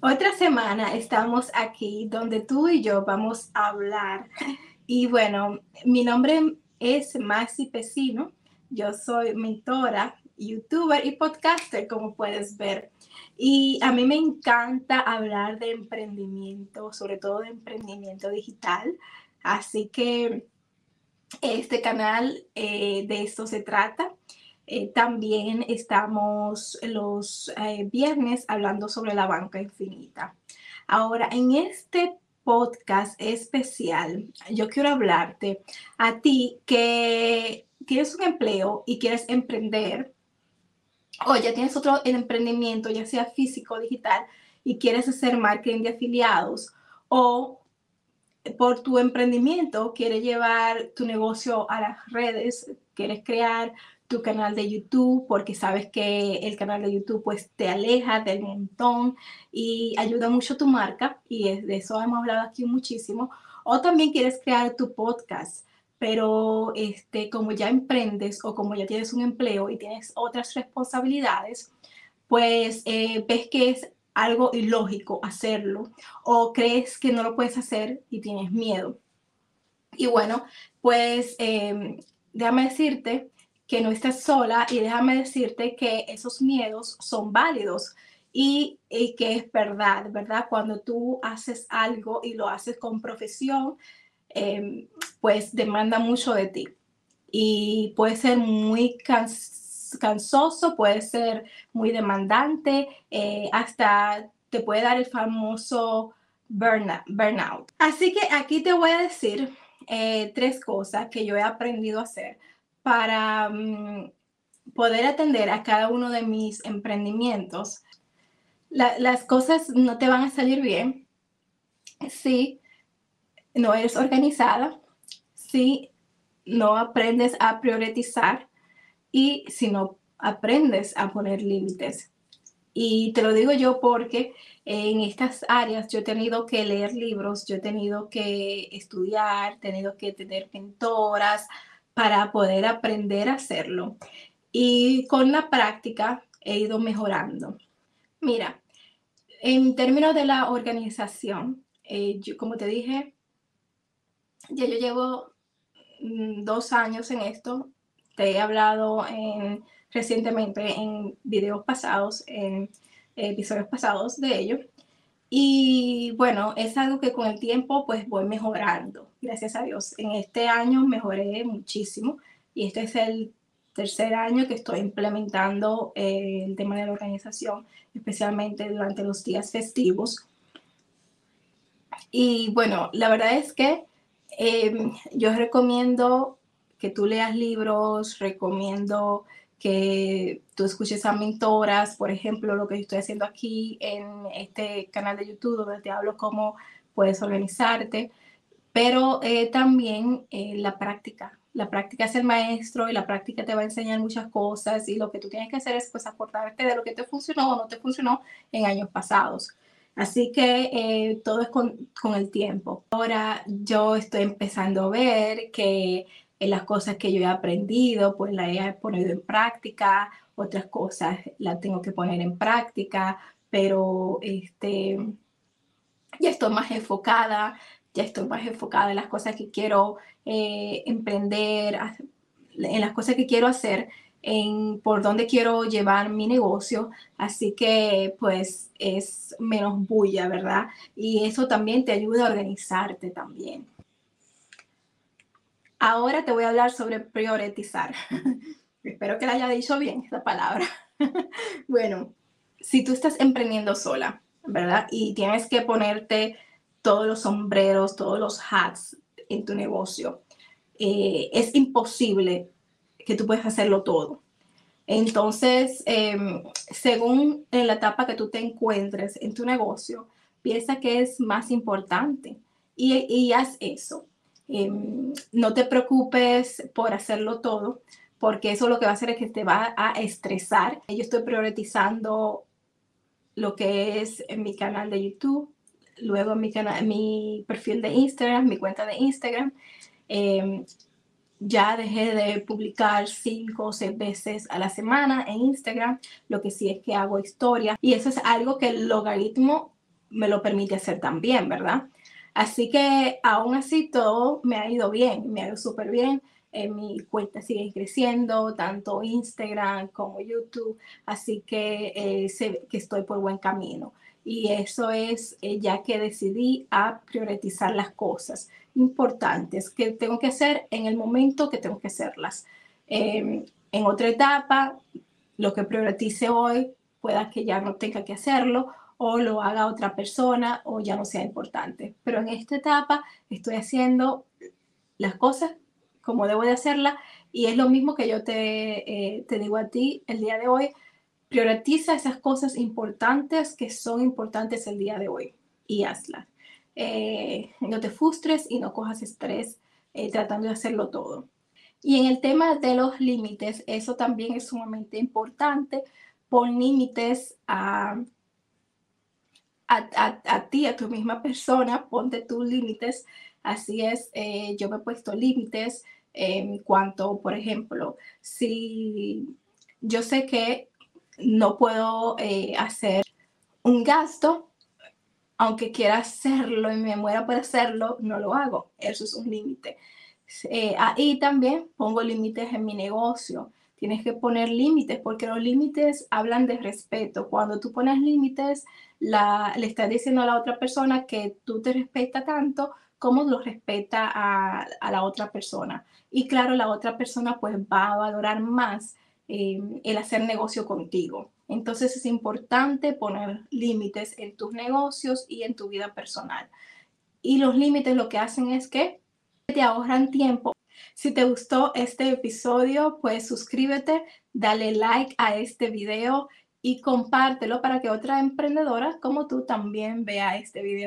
Otra semana estamos aquí donde tú y yo vamos a hablar. Y bueno, mi nombre es Maxi Pesino. Yo soy mentora, youtuber y podcaster, como puedes ver. Y a mí me encanta hablar de emprendimiento, sobre todo de emprendimiento digital. Así que este canal eh, de esto se trata. Eh, también estamos los eh, viernes hablando sobre la banca infinita. Ahora, en este podcast especial, yo quiero hablarte a ti que tienes un empleo y quieres emprender, o ya tienes otro emprendimiento, ya sea físico o digital, y quieres hacer marketing de afiliados, o por tu emprendimiento quieres llevar tu negocio a las redes, quieres crear tu canal de YouTube porque sabes que el canal de YouTube pues te aleja del montón y ayuda mucho tu marca y de eso hemos hablado aquí muchísimo. O también quieres crear tu podcast, pero este, como ya emprendes o como ya tienes un empleo y tienes otras responsabilidades, pues eh, ves que es algo ilógico hacerlo o crees que no lo puedes hacer y tienes miedo. Y bueno, pues eh, déjame decirte que no estás sola y déjame decirte que esos miedos son válidos y, que es verdad, ¿verdad? Cuando tú haces algo y lo haces con profesión, em, pues demanda mucho de ti y puede ser muy cansoso, puede ser muy demandante, eh, hasta te puede dar el famoso burnout. Así que aquí te voy a decir eh, tres cosas que yo he aprendido a hacer para mm, poder atender a cada uno de mis emprendimientos, las cosas no te van a salir bien si no eres organizada, si no aprendes a priorizar y si no aprendes a poner límites. Y te lo digo yo porque en estas áreas yo he tenido que leer libros, yo he tenido que estudiar, he tenido que tener mentoras, para poder aprender a hacerlo. Y con la práctica he ido mejorando. Mira, en términos de la organización, eh, como te dije, ya yo llevo mm, dos años en esto. Te he hablado recientemente en videos pasados, en episodios pasados de ello. Y bueno, es algo que con el tiempo pues voy mejorando, gracias a Dios. En este año mejoré muchísimo y este es el tercer año que estoy implementando eh, el tema de la organización, especialmente durante los días festivos. Y bueno, la verdad es que em, yo recomiendo que tú leas libros, recomiendo que tú escuches a mentoras, por ejemplo, lo que yo estoy haciendo aquí en este canal de YouTube, donde te hablo cómo puedes organizarte, pero eh, también eh, la práctica. La práctica es el maestro y la práctica te va a enseñar muchas cosas y lo que tú tienes que hacer es pues acordarte de lo que te funcionó o no te funcionó en años pasados. Así que eh, todo es con, con el tiempo. Ahora yo estoy empezando a ver que en las cosas que yo he aprendido, pues las he ponido en práctica, otras cosas las tengo que poner en práctica, pero este, ya estoy más enfocada, ya estoy más enfocada en las cosas que quiero eh, emprender, en las cosas que quiero hacer, en por dónde quiero llevar mi negocio, así que pues es menos bulla, ¿verdad? Y eso también te ayuda a organizarte también. Ahora te voy a hablar sobre priorizar. Espero que la haya dicho bien esa palabra. bueno, si tú estás emprendiendo sola, ¿verdad? Y tienes que ponerte todos los sombreros, todos los hats en tu negocio, eh, es imposible que tú puedas hacerlo todo. Entonces, em, según en la etapa que tú te encuentres en tu negocio, piensa que es más importante y, y haz eso. Em, no te preocupes por hacerlo todo, porque eso lo que va a hacer es que te va a estresar. Yo estoy priorizando lo que es en mi canal de YouTube, luego mi, canal, mi perfil de Instagram, mi cuenta de Instagram. Em, ya dejé de publicar cinco o seis veces a la semana en Instagram, lo que sí es que hago historias y eso es algo que el logaritmo me lo permite hacer también, ¿verdad? Así que aún así todo me ha ido bien, me ha ido súper bien. Eh, mi cuenta sigue creciendo, tanto Instagram como YouTube, así que eh, sé que estoy por buen camino. Y eso es eh, ya que decidí a priorizar las cosas importantes que tengo que hacer en el momento que tengo que hacerlas. Em, en otra etapa, lo que priorice hoy pueda que ya no tenga que hacerlo o lo haga otra persona o ya no sea importante. Pero en esta etapa estoy haciendo las cosas como debo de hacerla y es lo mismo que yo te, eh, te digo a ti el día de hoy. Prioriza esas cosas importantes que son importantes el día de hoy y hazlas. Eh, no te frustres y no cojas estrés eh, tratando de hacerlo todo. Y en el tema de los límites, eso también es sumamente importante. Pon límites a, a, ti, a tu misma persona, ponte tus límites. Así es, eh, yo me he puesto límites en cuanto, por ejemplo, si yo sé que no puedo eh, hacer un gasto, aunque quiera hacerlo y me muera por hacerlo, no lo hago. Eso es un límite. Eh, ahí también pongo límites en mi negocio. Tienes que poner límites porque los límites hablan de respeto. Cuando tú pones límites, le estás diciendo a la otra persona que tú te respetas tanto como lo respeta a, la otra persona. Y claro, la otra persona pues va a valorar más eh, el hacer negocio contigo. Entonces es importante poner límites en tus negocios y en tu vida personal. Y los límites lo que hacen es que te ahorran tiempo. Si te gustó este episodio, pues suscríbete, dale like a este video y compártelo para que otra emprendedora como tú también vea este video.